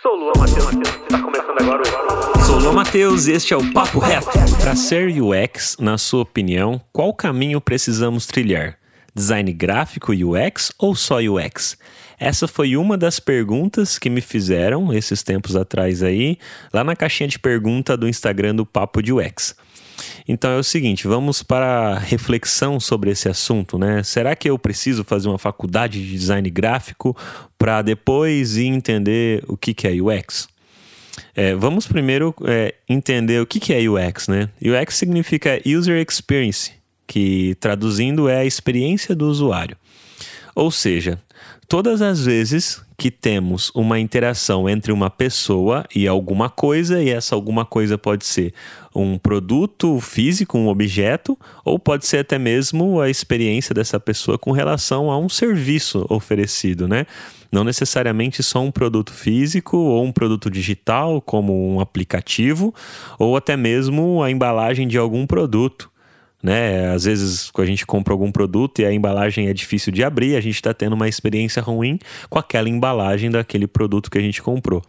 Sou Lua Matheus, está começando agora o... Sou Lua Matheus e este é o Papo Reto. Para ser UX, na sua opinião, qual caminho precisamos trilhar? Design gráfico UX ou só UX? Essa foi uma das perguntas que me fizeram esses tempos atrás aí, lá na caixinha de pergunta do Instagram do Papo de UX. Então é o seguinte, vamos para a reflexão sobre esse assunto, né? Será que eu preciso fazer uma faculdade de design gráfico para depois entender o que, que é UX? É, vamos primeiro é, entender o que, que é UX, né? UX significa User Experience, que traduzindo é a experiência do usuário. Ou seja, todas as vezes que temos uma interação entre uma pessoa e alguma coisa, e essa alguma coisa pode ser um produto físico, um objeto, ou pode ser até mesmo a experiência dessa pessoa com relação a um serviço oferecido, né? Não necessariamente só um produto físico ou um produto digital, como um aplicativo, ou até mesmo a embalagem de algum produto né? Às vezes a gente compra algum produto e a embalagem é difícil de abrir, a gente está tendo uma experiência ruim com aquela embalagem daquele produto que a gente comprou.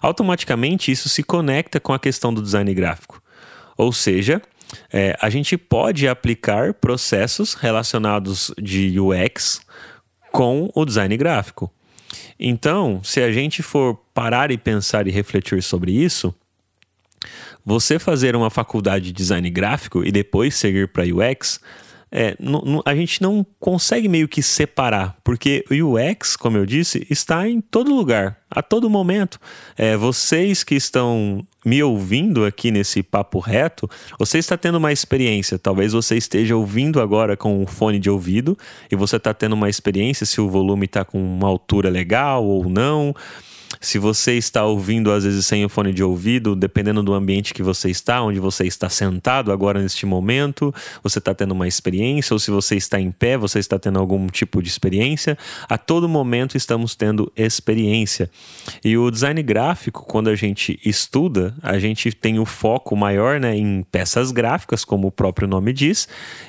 Automaticamente isso se conecta com a questão do design gráfico. Ou seja, é, a gente pode aplicar processos relacionados de UX com o design gráfico. Então, se a gente for parar e pensar e refletir sobre isso, você fazer uma faculdade de design gráfico e depois seguir para UX, é, a gente não consegue meio que separar, porque o UX, como eu disse, está em todo lugar, a todo momento. É, vocês que estão me ouvindo aqui nesse papo reto, você está tendo uma experiência. Talvez você esteja ouvindo agora com um fone de ouvido e você está tendo uma experiência se o volume está com uma altura legal ou não. Se você está ouvindo, às vezes, sem o fone de ouvido, dependendo do ambiente que você está, onde você está sentado agora neste momento, você está tendo uma experiência, ou se você está em pé, você está tendo algum tipo de experiência. A todo momento estamos tendo experiência. E o design gráfico, quando a gente estuda, a gente tem o foco maior né, em peças gráficas, como o próprio nome diz,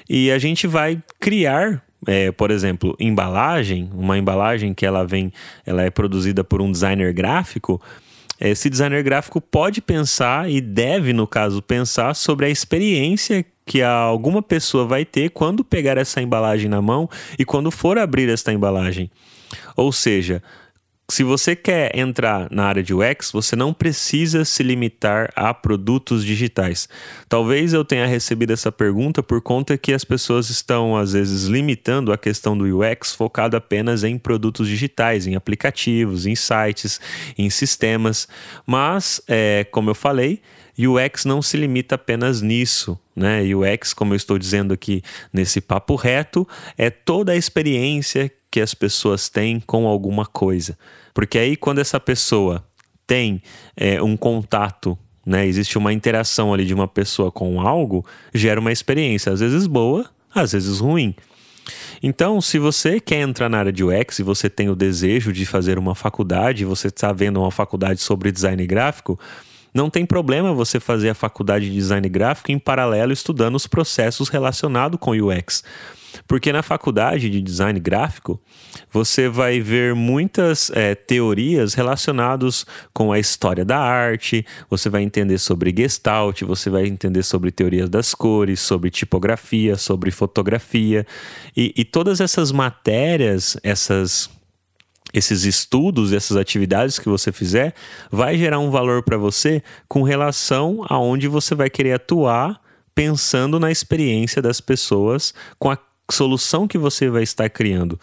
e a gente vai criar é, por exemplo, embalagem, uma embalagem que ela vem, ela é produzida por um designer gráfico, esse designer gráfico pode pensar e deve, no caso, pensar sobre a experiência que alguma pessoa vai ter quando pegar essa embalagem na mão e quando for abrir esta embalagem. Ou seja, se você quer entrar na área de UX, você não precisa se limitar a produtos digitais. Talvez eu tenha recebido essa pergunta por conta que as pessoas estão, às vezes, limitando a questão do UX focado apenas em produtos digitais, em aplicativos, em sites, em sistemas. Mas, é, como eu falei, UX não se limita apenas nisso, né? UX, como eu estou dizendo aqui nesse papo reto, é toda a experiência que as pessoas têm com alguma coisa. Porque aí, quando essa pessoa tem é, um contato, né, existe uma interação ali de uma pessoa com algo, gera uma experiência, às vezes boa, às vezes ruim. Então, se você quer entrar na área de UX e você tem o desejo de fazer uma faculdade, você está vendo uma faculdade sobre design gráfico, não tem problema você fazer a faculdade de design gráfico em paralelo estudando os processos relacionados com UX. Porque na faculdade de design gráfico, você vai ver muitas é, teorias relacionadas com a história da arte, você vai entender sobre gestalt, você vai entender sobre teorias das cores, sobre tipografia, sobre fotografia. E, e todas essas matérias, essas esses estudos, essas atividades que você fizer, vai gerar um valor para você com relação aonde você vai querer atuar pensando na experiência das pessoas com a solução que você vai estar criando.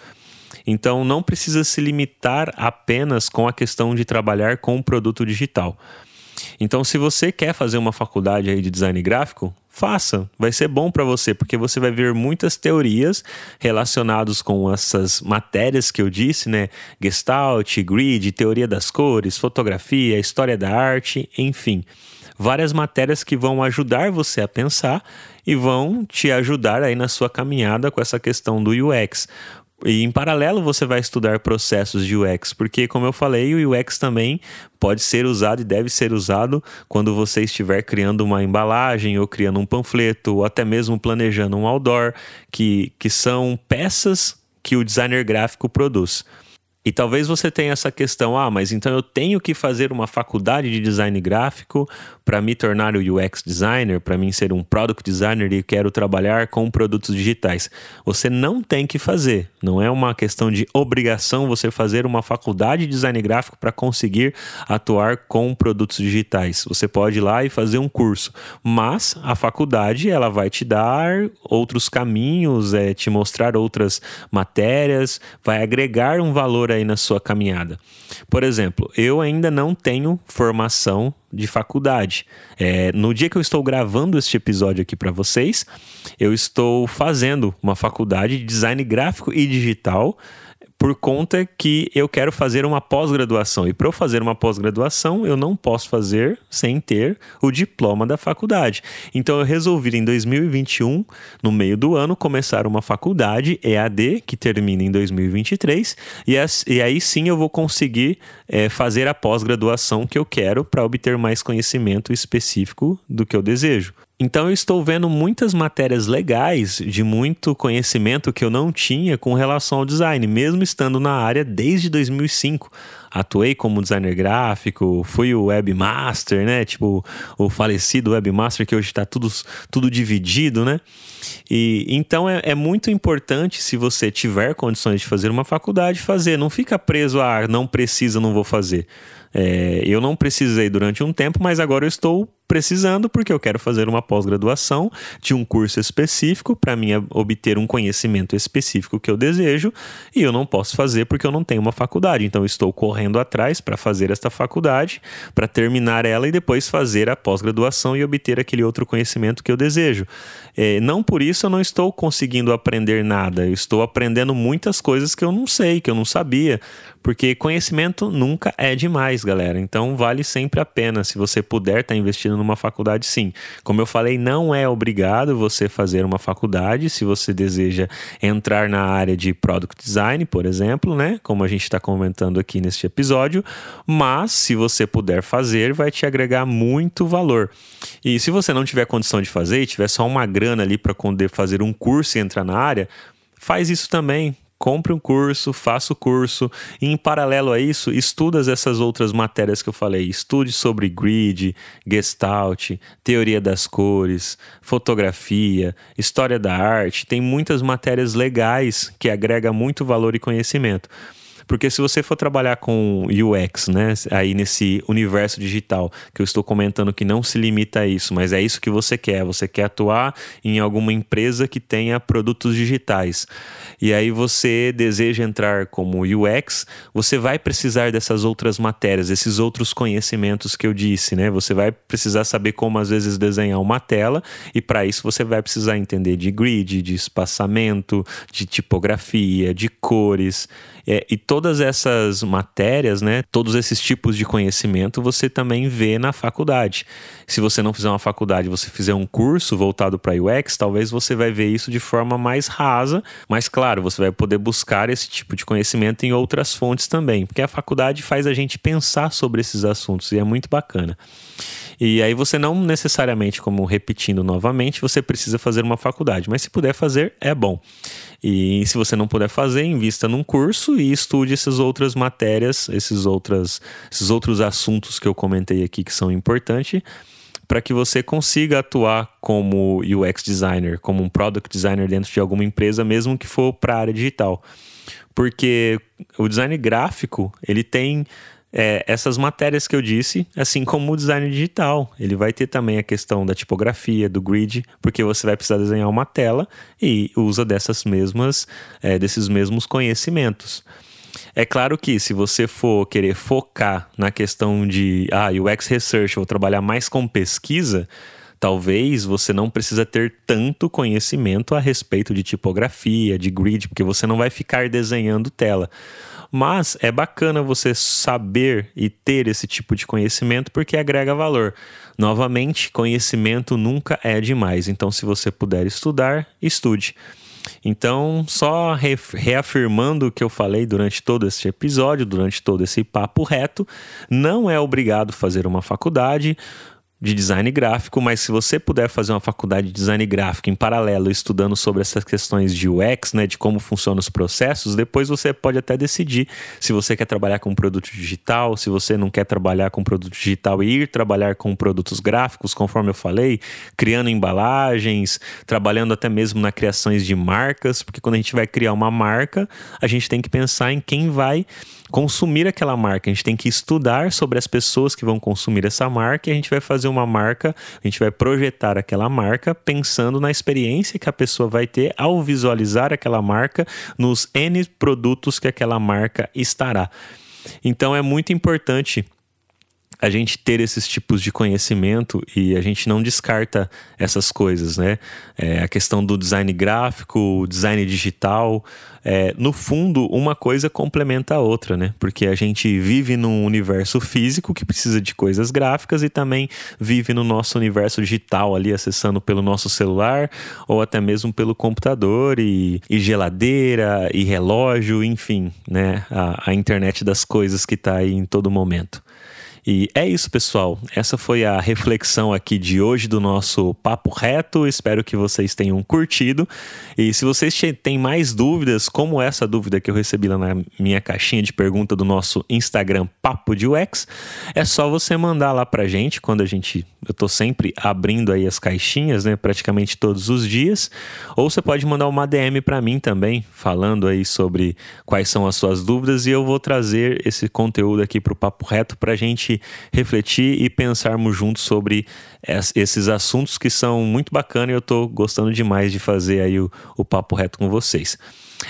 Então não precisa se limitar apenas com a questão de trabalhar com o produto digital. Então, se você quer fazer uma faculdade aí de design gráfico, faça. Vai ser bom para você, porque você vai ver muitas teorias relacionadas com essas matérias que eu disse, né? Gestalt, grid, teoria das cores, fotografia, história da arte, enfim. Várias matérias que vão ajudar você a pensar e vão te ajudar aí na sua caminhada com essa questão do UX. E em paralelo você vai estudar processos de UX, porque como eu falei, o UX também pode ser usado e deve ser usado quando você estiver criando uma embalagem ou criando um panfleto ou até mesmo planejando um outdoor, que, que são peças que o designer gráfico produz. E talvez você tenha essa questão, ah, mas então eu tenho que fazer uma faculdade de design gráfico para me tornar o UX designer, para mim ser um product designer e quero trabalhar com produtos digitais. Você não tem que fazer, não é uma questão de obrigação você fazer uma faculdade de design gráfico para conseguir atuar com produtos digitais. Você pode ir lá e fazer um curso, mas a faculdade ela vai te dar outros caminhos, é, te mostrar outras matérias, vai agregar um valor aí na sua caminhada. Por exemplo, eu ainda não tenho formação de faculdade. É, no dia que eu estou gravando este episódio aqui para vocês, eu estou fazendo uma faculdade de design gráfico e digital por conta que eu quero fazer uma pós-graduação. E para eu fazer uma pós-graduação, eu não posso fazer sem ter o diploma da faculdade. Então eu resolvi em 2021, no meio do ano, começar uma faculdade EAD, que termina em 2023, e, e aí sim eu vou conseguir é, fazer a pós-graduação que eu quero para obter mais conhecimento específico do que eu desejo. Então eu estou vendo muitas matérias legais de muito conhecimento que eu não tinha com relação ao design, mesmo estando na área desde 2005. Atuei como designer gráfico, fui o webmaster, né? Tipo, o falecido webmaster que hoje está tudo, tudo dividido, né? E então é, é, muito importante, se você tiver condições de fazer uma faculdade, fazer. Não fica preso a ah, não precisa, não vou fazer. É, eu não precisei durante um tempo, mas agora eu estou precisando porque eu quero fazer uma pós-graduação de um curso específico para mim obter um conhecimento específico que eu desejo e eu não posso fazer porque eu não tenho uma faculdade. Então estou correndo atrás para fazer esta faculdade, para terminar ela e depois fazer a pós-graduação e obter aquele outro conhecimento que eu desejo. É, não por isso eu não estou conseguindo aprender nada, eu estou aprendendo muitas coisas que eu não sei, que eu não sabia, porque conhecimento nunca é demais, galera. Então vale sempre a pena se você puder estar tá investindo numa faculdade, sim. Como eu falei, não é obrigado você fazer uma faculdade se você deseja entrar na área de product design, por exemplo, né? Como a gente está comentando aqui neste episódio. Mas se você puder fazer, vai te agregar muito valor. E se você não tiver condição de fazer e tiver só uma grana ali para poder fazer um curso e entrar na área, faz isso também compre um curso, faça o curso e em paralelo a isso, estuda essas outras matérias que eu falei. Estude sobre grid, gestalt, teoria das cores, fotografia, história da arte. Tem muitas matérias legais que agregam muito valor e conhecimento. Porque se você for trabalhar com UX, né, aí nesse universo digital, que eu estou comentando que não se limita a isso, mas é isso que você quer, você quer atuar em alguma empresa que tenha produtos digitais. E aí você deseja entrar como UX, você vai precisar dessas outras matérias, esses outros conhecimentos que eu disse, né? Você vai precisar saber como às vezes desenhar uma tela e para isso você vai precisar entender de grid, de espaçamento, de tipografia, de cores. É, e todas essas matérias, né, todos esses tipos de conhecimento você também vê na faculdade. Se você não fizer uma faculdade, você fizer um curso voltado para UX, talvez você vai ver isso de forma mais rasa, mas claro, você vai poder buscar esse tipo de conhecimento em outras fontes também, porque a faculdade faz a gente pensar sobre esses assuntos e é muito bacana. E aí você não necessariamente, como repetindo novamente, você precisa fazer uma faculdade, mas se puder fazer, é bom. E se você não puder fazer, invista num curso e estude essas outras matérias, esses, outras, esses outros assuntos que eu comentei aqui que são importantes para que você consiga atuar como UX designer, como um product designer dentro de alguma empresa, mesmo que for para a área digital. Porque o design gráfico, ele tem é, essas matérias que eu disse, assim como o design digital. Ele vai ter também a questão da tipografia, do grid, porque você vai precisar desenhar uma tela e usa dessas mesmas, é, desses mesmos conhecimentos. É claro que se você for querer focar na questão de ah, UX Research, vou trabalhar mais com pesquisa, talvez você não precisa ter tanto conhecimento a respeito de tipografia, de grid, porque você não vai ficar desenhando tela. Mas é bacana você saber e ter esse tipo de conhecimento porque agrega valor. Novamente, conhecimento nunca é demais. Então, se você puder estudar, estude. Então, só reafirmando o que eu falei durante todo esse episódio, durante todo esse papo reto, não é obrigado fazer uma faculdade de design gráfico, mas se você puder fazer uma faculdade de design gráfico em paralelo, estudando sobre essas questões de UX, né, de como funcionam os processos, depois você pode até decidir se você quer trabalhar com produto digital, se você não quer trabalhar com produto digital e ir trabalhar com produtos gráficos, conforme eu falei, criando embalagens, trabalhando até mesmo na criações de marcas, porque quando a gente vai criar uma marca, a gente tem que pensar em quem vai consumir aquela marca. A gente tem que estudar sobre as pessoas que vão consumir essa marca e a gente vai fazer uma marca, a gente vai projetar aquela marca pensando na experiência que a pessoa vai ter ao visualizar aquela marca nos N produtos que aquela marca estará. Então é muito importante a gente ter esses tipos de conhecimento e a gente não descarta essas coisas, né? É, a questão do design gráfico, design digital, é, no fundo, uma coisa complementa a outra, né? Porque a gente vive num universo físico que precisa de coisas gráficas e também vive no nosso universo digital ali, acessando pelo nosso celular ou até mesmo pelo computador e, e geladeira e relógio, enfim, né? A, a internet das coisas que está aí em todo momento. E é isso, pessoal. Essa foi a reflexão aqui de hoje do nosso Papo Reto. Espero que vocês tenham curtido. E se vocês têm mais dúvidas, como essa dúvida que eu recebi lá na minha caixinha de pergunta do nosso Instagram Papo de UX, é só você mandar lá pra gente quando a gente. Eu tô sempre abrindo aí as caixinhas, né? Praticamente todos os dias. Ou você pode mandar uma DM para mim também, falando aí sobre quais são as suas dúvidas, e eu vou trazer esse conteúdo aqui pro Papo Reto pra gente refletir e pensarmos juntos sobre esses assuntos que são muito bacanas e eu estou gostando demais de fazer aí o, o papo reto com vocês.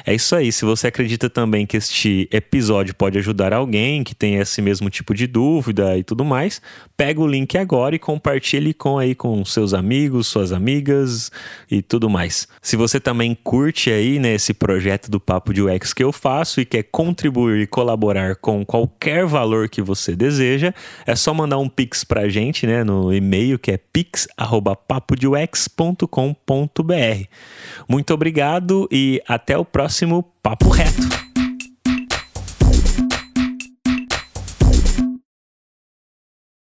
É isso aí. Se você acredita também que este episódio pode ajudar alguém que tem esse mesmo tipo de dúvida e tudo mais, pega o link agora e compartilhe com aí com seus amigos, suas amigas e tudo mais. Se você também curte aí né, projeto do Papo de UX que eu faço e quer contribuir e colaborar com qualquer valor que você deseja, é só mandar um pix pra gente, né, no e-mail que é pix@papodeux.com.br. Muito obrigado e até o próximo Papo Reto.